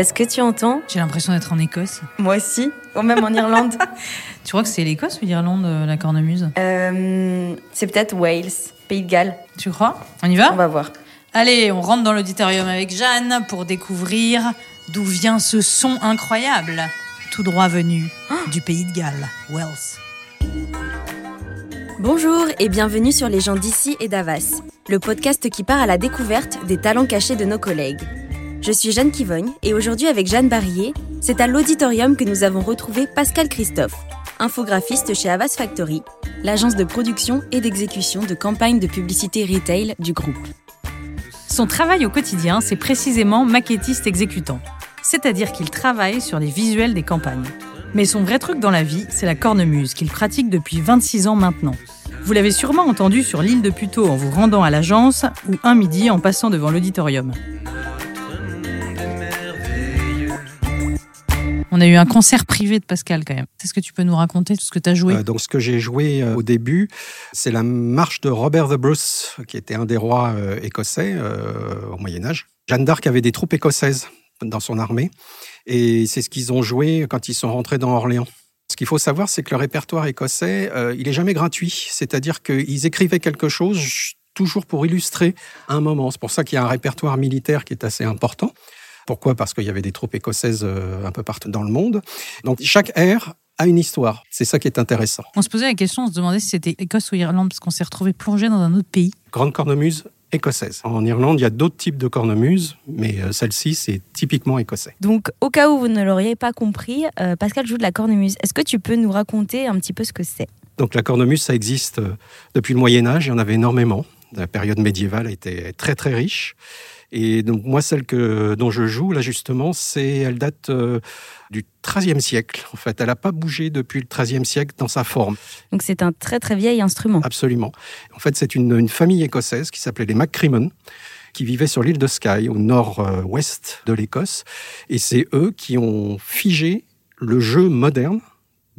Est-ce que tu entends J'ai l'impression d'être en Écosse. Moi aussi, ou même en Irlande. Tu crois que c'est l'Écosse ou l'Irlande, euh, la cornemuse Euh, c'est peut-être Wales, Pays de Galles. Tu crois? On y va? On va voir. Allez, on rentre dans l'auditorium avec Jeanne pour découvrir d'où vient ce son incroyable, tout droit venu du pays de Galles, Wells. Bonjour et bienvenue sur Les gens d'ici et d'Avas, le podcast qui part à la découverte des talents cachés de nos collègues. Je suis Jeanne Kivogne et aujourd'hui avec Jeanne Barrier, c'est à l'auditorium que nous avons retrouvé Pascal Christophe, infographiste chez Avas Factory, l'agence de production et d'exécution de campagnes de publicité retail du groupe. Son travail au quotidien, c'est précisément maquettiste exécutant, c'est-à-dire qu'il travaille sur les visuels des campagnes. Mais son vrai truc dans la vie, c'est la cornemuse qu'il pratique depuis 26 ans maintenant. Vous l'avez sûrement entendu sur l'île de Puteaux en vous rendant à l'agence ou un midi en passant devant l'auditorium. On a eu un concert privé de Pascal quand même. Est-ce que tu peux nous raconter tout ce que tu as joué? Euh, donc, ce que j'ai joué euh, au début, c'est la marche de Robert the Bruce, qui était un des rois euh, écossais au Moyen Âge. Jeanne d'Arc avait des troupes écossaises dans son armée, et c'est ce qu'ils ont joué quand ils sont rentrés dans Orléans. Ce qu'il faut savoir, c'est que le répertoire écossais, il est jamais gratuit. C'est-à-dire qu'ils écrivaient quelque chose toujours pour illustrer un moment. C'est pour ça qu'il y a un répertoire militaire qui est assez important. Pourquoi? Parce qu'il y avait des troupes écossaises euh, un peu partout dans le monde. Donc chaque ère a une histoire. C'est ça qui est intéressant. On se posait la question, on se demandait si c'était Écosse ou Irlande, parce qu'on s'est retrouvé plongé dans un autre pays. Grande cornemuse écossaise. En Irlande, il y a d'autres types de cornemuses, mais euh, celle-ci, c'est typiquement écossais. Donc, au cas où vous ne l'auriez pas compris, euh, Pascal joue de la cornemuse. Est-ce que tu peux nous raconter un petit peu ce que c'est? Donc la cornemuse, ça existe depuis le Moyen Âge, il y en avait énormément. La période médiévale était très très riche. Et donc moi, celle que, dont je joue, là justement, c'est, elle date euh, du XIIIe siècle. En fait, elle n'a pas bougé depuis le XIIIe siècle dans sa forme. Donc, c'est un très très vieil instrument. Absolument. En fait, c'est une, une famille écossaise qui s'appelait les MacCrimmon, qui vivaient sur l'île de Skye, au nord-ouest de l'Écosse. Et c'est eux qui ont figé le jeu moderne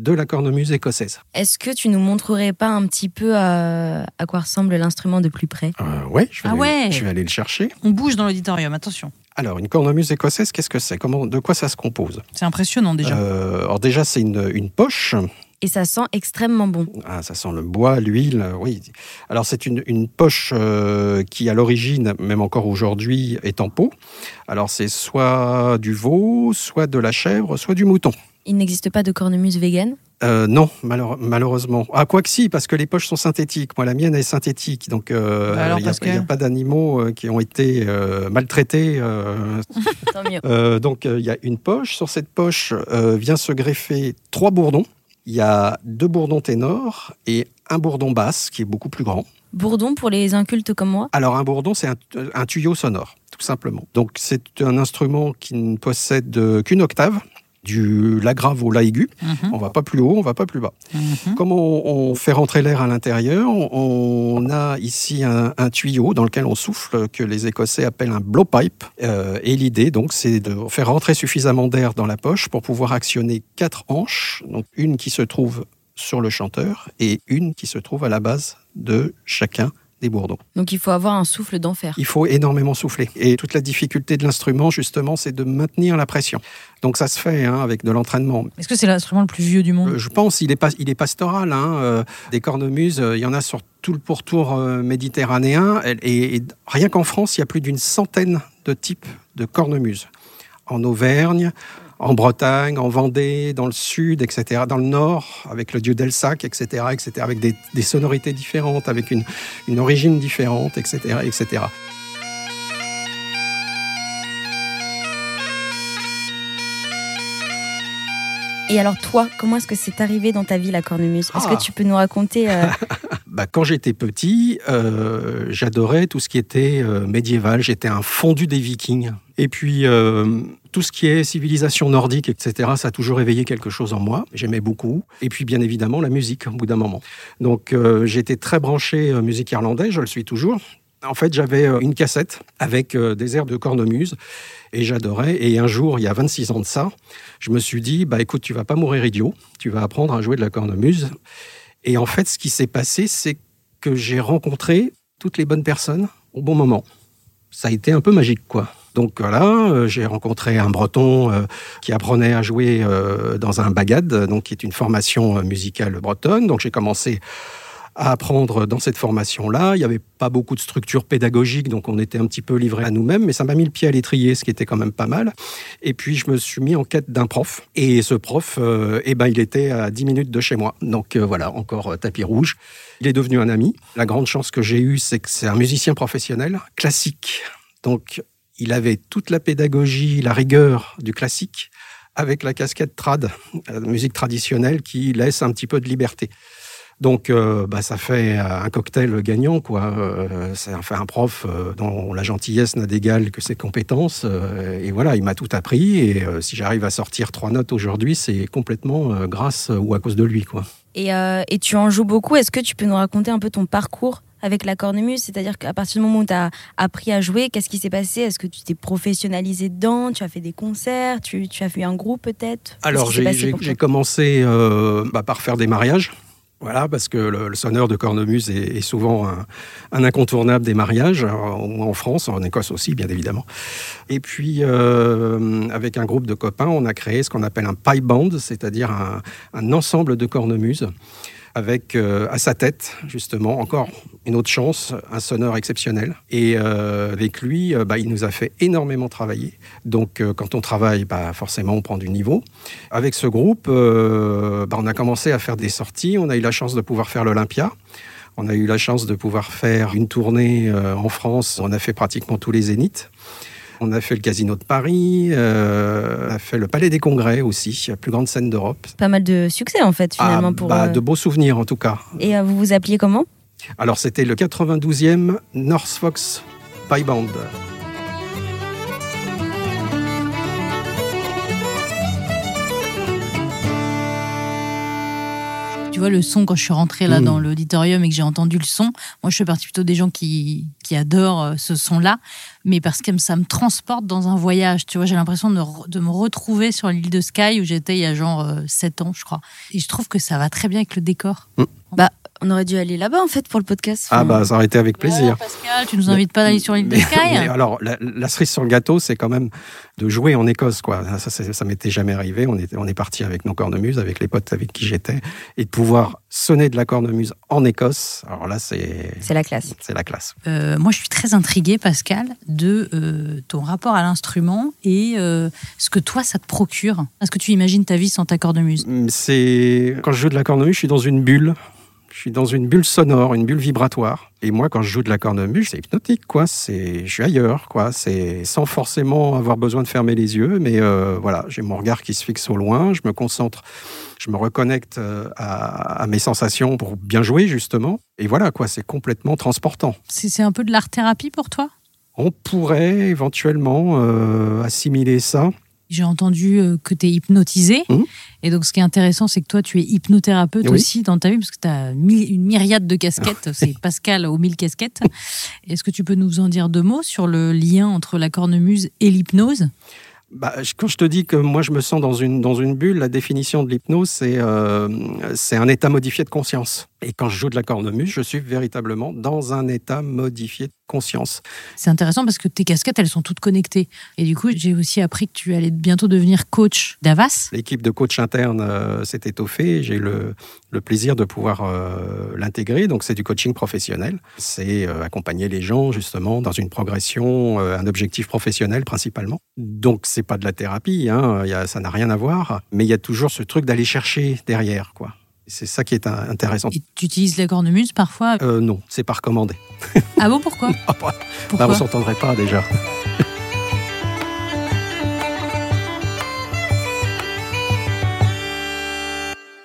de la cornemuse écossaise. Est-ce que tu nous montrerais pas un petit peu à, à quoi ressemble l'instrument de plus près? Euh, ouais, je vais, Ah aller, ouais. je vais aller le chercher. On bouge dans l'auditorium, attention. Alors, une cornemuse écossaise, qu'est-ce que c'est? Comment, De quoi ça se compose? C'est impressionnant déjà. Euh, Alors déjà, c'est une, une poche. Et ça sent extrêmement bon. Ah, ça sent le bois, l'huile, euh, oui. Alors c'est une, une poche euh, qui, à l'origine, même encore aujourd'hui, est en peau. Alors c'est soit du veau, soit de la chèvre, soit du mouton. Il n'existe pas de cornemuse vegan Euh, non, malheure- malheureusement. Ah, quoi que si, parce que les poches sont synthétiques. Moi, la mienne est synthétique, donc euh, Bah il n'y a, Pascal il y a pas d'animaux euh, qui ont été euh, maltraités. euh, Tant mieux. Euh, donc il y a une poche. Sur cette poche euh, vient se greffer trois bourdons. Il y a deux bourdons ténors et un bourdon basse qui est beaucoup plus grand. Bourdon pour les incultes comme moi? Alors un bourdon, c'est un, un tuyau sonore, tout simplement. Donc c'est un instrument qui ne possède qu'une octave, du la grave au la aigu. Mhm, On va pas plus haut, on va pas plus bas. mhm. Comme on, on fait rentrer l'air à l'intérieur, on a ici un, un tuyau dans lequel on souffle que les Écossais appellent un blowpipe. Euh, et l'idée, donc, c'est de faire rentrer suffisamment d'air dans la poche pour pouvoir actionner quatre hanches, donc une qui se trouve sur le chanteur et une qui se trouve à la base de chacun des bourdons. Donc il faut avoir un souffle d'enfer. Il faut énormément souffler. Et toute la difficulté de l'instrument, justement, c'est de maintenir la pression. Donc ça se fait hein, avec de l'entraînement. Est-ce que c'est l'instrument le plus vieux du monde? Euh, Je pense il est pas il est pastoral. Hein, euh, des cornemuses, euh, il y en a sur tout le pourtour méditerranéen. Et, et- et rien qu'en France, il y a plus d'une centaine de types de cornemuses. En Auvergne, en Bretagne, en Vendée, dans le sud, etc. Dans le nord, avec le dieu d'Elsac, etc., etc. Avec des, sonorités différentes, avec une, une origine différente, etc., etc. Et alors toi, comment est-ce que c'est arrivé dans ta vie la cornemuse? Est-ce Ah. que tu peux nous raconter euh, Bah, quand j'étais petit, euh, j'adorais tout ce qui était euh, médiéval. J'étais un fondu des Vikings. Et puis, tout ce qui est civilisation nordique, etc., ça a toujours éveillé quelque chose en moi. J'aimais beaucoup. Et puis, bien évidemment, la musique, au bout d'un moment. Donc, j'étais très branché musique irlandaise, je le suis toujours. En fait, j'avais euh, une cassette avec euh, des airs de cornemuse et j'adorais. Et un jour, il y a 26 ans de ça, je me suis dit, bah écoute, tu vas pas mourir idiot, tu vas apprendre à jouer de la cornemuse. Et en fait, ce qui s'est passé, c'est que j'ai rencontré toutes les bonnes personnes au bon moment. Ça a été un peu magique, quoi. Donc voilà, euh, j'ai rencontré un breton qui apprenait à jouer dans un bagad, donc qui est une formation musicale bretonne. Donc j'ai commencé à apprendre dans cette formation-là. Il n'y avait pas beaucoup de structure pédagogique, donc on était un petit peu livré à nous-mêmes, mais ça m'a mis le pied à l'étrier, ce qui était quand même pas mal. Et puis je me suis mis en quête d'un prof. Et ce prof, eh ben, il était à 10 minutes de chez moi. Donc voilà, encore tapis rouge. Il est devenu un ami. La grande chance que j'ai eue, c'est que c'est un musicien professionnel, classique. Donc il avait toute la pédagogie, la rigueur du classique, avec la casquette trad, la musique traditionnelle qui laisse un petit peu de liberté. Donc, euh, bah, ça fait un cocktail gagnant, quoi. Euh, c'est enfin un prof euh, dont la gentillesse n'a d'égal que ses compétences. et voilà, il m'a tout appris. Et si j'arrive à sortir trois notes aujourd'hui, c'est complètement grâce ou à cause de lui, quoi. Et, et tu en joues beaucoup. Est-ce que tu peux nous raconter un peu ton parcours avec la cornemuse? C'est-à-dire qu'à partir du moment où tu as appris à jouer, qu'est-ce qui s'est passé? Est-ce que tu t'es professionnalisé dedans? Tu as fait des concerts? Tu, tu, as fait un groupe peut-être? Alors j'ai commencé euh, bah, par faire des mariages. Voilà, parce que le, sonneur de cornemuse est, souvent un, incontournable des mariages, en France, en Écosse aussi, bien évidemment. Et puis, euh, avec un groupe de copains, on a créé ce qu'on appelle un pipe band, c'est-à-dire un ensemble de cornemuses avec euh, à sa tête, justement, encore une autre chance, un sonneur exceptionnel. Et euh, avec lui, euh, bah, il nous a fait énormément travailler. Donc, quand on travaille, bah, forcément, on prend du niveau. Avec ce groupe, bah, on a commencé à faire des sorties. On a eu la chance de pouvoir faire l'Olympia. On a eu la chance de pouvoir faire une tournée en France. On a fait pratiquement tous les zéniths. On a fait le Casino de Paris, euh, on a fait le Palais des Congrès aussi, la plus grande scène d'Europe. Pas mal de succès en fait finalement ah, pour. Bah, euh, De beaux souvenirs en tout cas. Et euh, vous vous appeliez comment? Alors c'était le 92e North Fox Pie Band. Tu vois, le son, quand je suis rentrée là mm. dans l'auditorium et que j'ai entendu le son, moi, je fais partie plutôt des gens qui, qui adorent euh, ce son-là, mais parce que ça me transporte dans un voyage. Tu vois, j'ai l'impression de, de, me retrouver sur l'île de Skye où j'étais il y a genre 7 euh, ans, je crois. Et je trouve que ça va très bien avec le décor. Mm. Bah, on aurait dû aller là-bas en fait pour le podcast. Ah bah ça aurait été avec plaisir. Pascal, tu nous invites pas d'aller sur l'île de Skye Alors la, cerise sur le gâteau, c'est quand même de jouer en Écosse quoi. Ça, ça, ça m'était jamais arrivé. On est on est parti avec nos cornemuses, avec les potes avec qui j'étais, et de pouvoir sonner de la cornemuse en Écosse. Alors là c'est c'est la classe. C'est la classe. Euh, moi je suis très intriguée Pascal de euh, ton rapport à l'instrument et euh, ce que toi ça te procure. Est-ce que tu imagines ta vie sans ta cornemuse? C'est quand je joue de la cornemuse, je suis dans une bulle. Je suis dans une bulle sonore, une bulle vibratoire. Et moi, quand je joue de la cornemuse, c'est hypnotique, quoi. C'est, je suis ailleurs, quoi. C'est sans forcément avoir besoin de fermer les yeux, mais euh, voilà, j'ai mon regard qui se fixe au loin. Je me concentre, je me reconnecte euh, à, mes sensations pour bien jouer, justement. Et voilà, quoi. C'est complètement transportant. C'est un peu de l'art thérapie pour toi? On pourrait éventuellement euh, assimiler ça. J'ai entendu euh, que tu es hypnotisé. Mmh. Et donc, ce qui est intéressant, c'est que toi, tu es hypnothérapeute aussi dans ta vie, parce que tu as une myriade de casquettes. c'est Pascal aux mille casquettes. Est-ce que tu peux nous en dire deux mots sur le lien entre la cornemuse et l'hypnose? Bah, quand je te dis que moi je me sens dans une, dans une bulle, la définition de l'hypnose, c'est euh, un état modifié de conscience. Et quand je joue de la cornemuse, je suis véritablement dans un état modifié de conscience. C'est intéressant parce que tes casquettes, elles sont toutes connectées. Et du coup, j'ai aussi appris que tu allais bientôt devenir coach d'Avas. L'équipe de coach interne euh, s'est étoffée. J'ai eu le, le, plaisir de pouvoir euh, l'intégrer. Donc, c'est du coaching professionnel. C'est euh, accompagner les gens, justement, dans une progression, un objectif professionnel principalement. Donc, c'est pas de la thérapie, hein, y a, ça n'a rien à voir. Mais il y a toujours ce truc d'aller chercher derrière, quoi. C'est ça qui est intéressant. Et tu utilises la cornemuse parfois? Euh, Non, c'est pas recommandé. Ah bon, pourquoi? Bah, pourquoi? Bah, On s'entendrait pas déjà.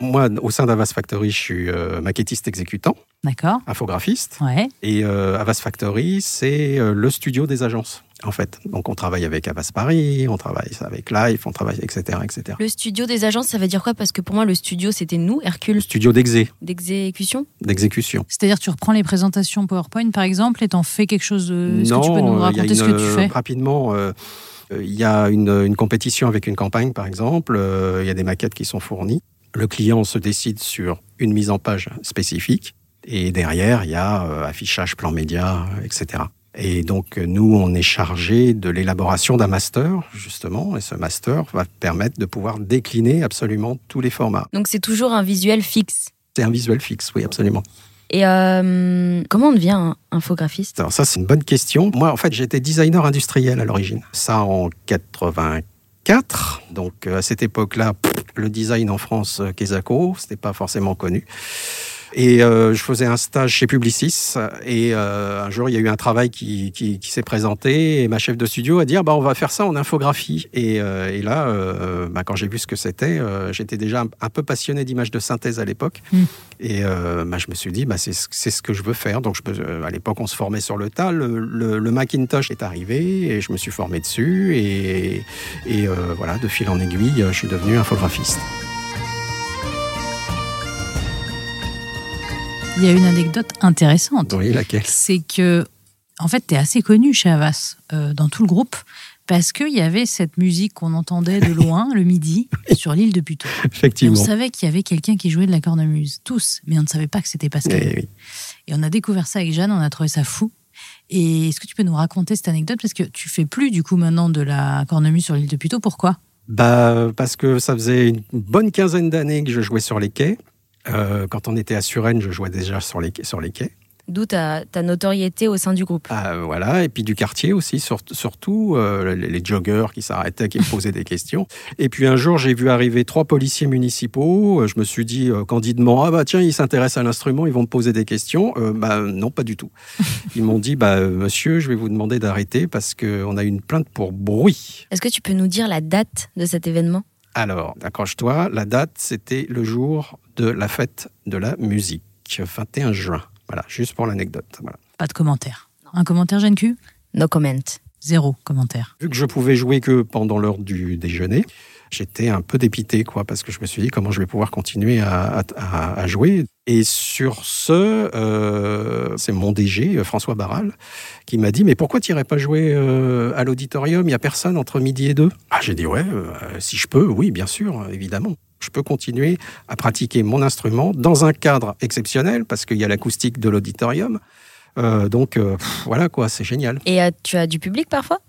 Moi, au sein d'Avas Factory, je suis euh, maquettiste exécutant. D'accord. Infographiste. Ouais. Et euh, Avas Factory, c'est euh, le studio des agences en fait. Donc on travaille avec Avas Paris, on travaille avec Life, on travaille, etc., etc. Le studio des agences, ça veut dire quoi? Parce que pour moi, le studio, c'était nous, Hercule. Studio d'exé. D'exécution? D'exécution. C'est-à-dire, tu reprends les présentations PowerPoint, par exemple, et t'en fais quelque chose de... Est-ce que tu peux nous raconter ce que tu fais? Rapidement, euh, il y a une, une, compétition avec une campagne, par exemple. Il y a des maquettes qui sont fournies. Le client se décide sur une mise en page spécifique. Et derrière, il y a euh, affichage, plan média, etc. Et donc, nous, on est chargé de l'élaboration d'un master, justement, et ce master va permettre de pouvoir décliner absolument tous les formats. Donc, c'est toujours un visuel fixe? C'est un visuel fixe, oui, absolument. Et euh, comment on devient infographiste? Alors ça, c'est une bonne question. Moi, en fait, j'étais designer industriel à l'origine. Ça en 84. Donc, à cette époque-là, le design en France, euh, Kesako, c'était pas forcément connu. Et euh, je faisais un stage chez Publicis. Et euh, un jour, il y a eu un travail qui, qui, qui s'est présenté. Et ma chef de studio a dit ah, bah, on va faire ça en infographie. Et, euh, et là, bah, quand j'ai vu ce que c'était, j'étais déjà un, un, peu passionné d'images de synthèse à l'époque. Mm. Et bah, je me suis dit bah, c'est ce que je veux faire. Donc, je, à l'époque, on se formait sur le tas. Le, le, le, Macintosh est arrivé et je me suis formé dessus. Et, et voilà, de fil en aiguille, je suis devenu infographiste. Il y a une anecdote intéressante. Oui, laquelle? C'est que, en fait, tu es assez connu chez Havas, euh, dans tout le groupe, parce qu'il y avait cette musique qu'on entendait de loin, le midi, sur l'île de Puteaux. Effectivement. Et on savait qu'il y avait quelqu'un qui jouait de la cornemuse, tous, mais on ne savait pas que c'était Pascal. Et, oui. Et on a découvert ça avec Jeanne, on a trouvé ça fou. Et est-ce que tu peux nous raconter cette anecdote? Parce que tu fais plus, du coup, maintenant de la cornemuse sur l'île de Puteaux. Pourquoi? Bah, Parce que ça faisait une bonne quinzaine d'années que je jouais sur les quais. Euh, quand on était à Suresnes, je jouais déjà sur les, sur les quais. D'où ta, ta, notoriété au sein du groupe. Ah, voilà, et puis du quartier aussi, sur, surtout euh, les, les, joggers qui s'arrêtaient, qui me posaient des questions. Et puis un jour, j'ai vu arriver trois policiers municipaux. Je me suis dit euh, candidement, ah bah tiens, ils s'intéressent à l'instrument, ils vont me poser des questions. Euh, bah non, pas du tout. Ils m'ont dit, bah monsieur, je vais vous demander d'arrêter parce qu'on a une plainte pour bruit. Est-ce que tu peux nous dire la date de cet événement? Alors, accroche-toi, la date, c'était le jour de la fête de la musique, 21 juin. Voilà, juste pour l'anecdote. Voilà. Pas de commentaire. Un commentaire, Jeanne Q? No comment. Zéro commentaire. Vu que je pouvais jouer que pendant l'heure du déjeuner, j'étais un peu dépité, quoi, parce que je me suis dit comment je vais pouvoir continuer à, à, à jouer. Et sur ce, euh, c'est mon DG, François Barral, qui m'a dit Mais pourquoi tu n'irais pas jouer euh, à l'auditorium? Il n'y a personne entre midi et deux? Ah, J'ai dit Ouais, euh, si je peux, oui, bien sûr, évidemment. Je peux continuer à pratiquer mon instrument dans un cadre exceptionnel, parce qu'il y a l'acoustique de l'auditorium. Euh, donc voilà quoi, c'est génial. Et tu as du public parfois?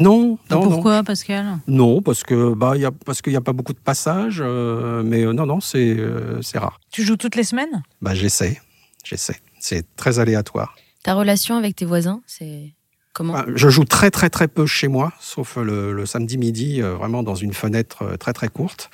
Non, non. Pourquoi, non. Pascal? Non, parce que bah y a parce qu'il n'y a pas beaucoup de passages, euh, mais euh, non, non, c'est euh, c'est rare. Tu joues toutes les semaines? Bah j'essaie, j'essaie. C'est très aléatoire. Ta relation avec tes voisins, c'est comment? Bah, Je joue très très très peu chez moi, sauf le, le samedi midi, euh, vraiment dans une fenêtre très très courte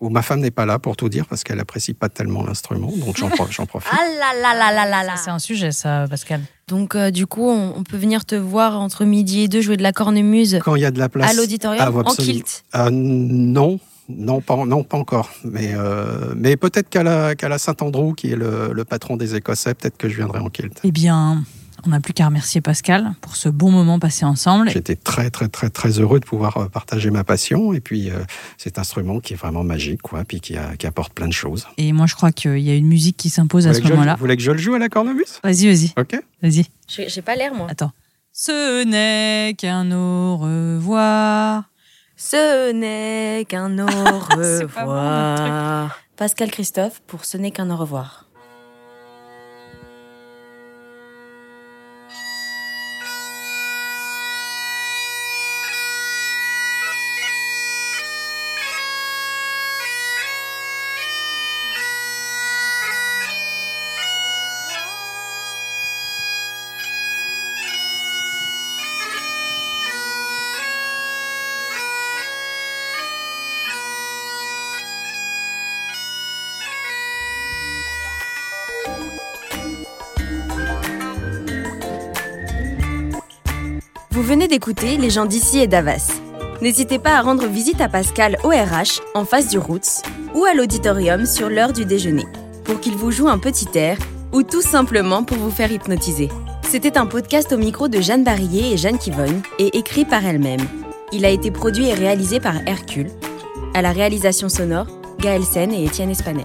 où ma femme n'est pas là pour tout dire parce qu'elle apprécie pas tellement l'instrument, donc j'en profite. ah là là là là là là C'est un sujet ça, Pascal. Donc euh, du coup, on, on, peut venir te voir entre midi et deux jouer de la cornemuse. Quand il y a de la place. À l'auditorium, ah, en kilt. Euh, non. Non pas, non, pas encore. Mais, euh, mais peut-être qu'à la, qu'à la Saint-Andrew, qui est le, le, patron des Écossais, peut-être que je viendrai en kilt. Eh bien, on n'a plus qu'à remercier Pascal pour ce bon moment passé ensemble. J'étais très, très, très, très heureux de pouvoir partager ma passion et puis euh, cet instrument qui est vraiment magique, quoi, puis qui, a, qui apporte plein de choses. Et moi, je crois qu'il y a une musique qui s'impose à ce moment-là. Vous voulez que je le joue à la cornemuse? Vas-y, vas-y. Ok. Vas-y. J'ai pas l'air, moi. Attends. Ce n'est qu'un au revoir. Ce n'est qu'un au revoir. Pascal Christophe pour Ce n'est qu'un au revoir. Venez d'écouter Les gens d'ici et d'Avas. N'hésitez pas à rendre visite à Pascal au en face du Roots, ou à l'auditorium sur l'heure du déjeuner, pour qu'il vous joue un petit air, ou tout simplement pour vous faire hypnotiser. C'était un podcast au micro de Jeanne Barillet et Jeanne Kivogne, et écrit par elle-même. Il a été produit et réalisé par Hercule. À la réalisation sonore, Gaël Sen et Étienne Espanel.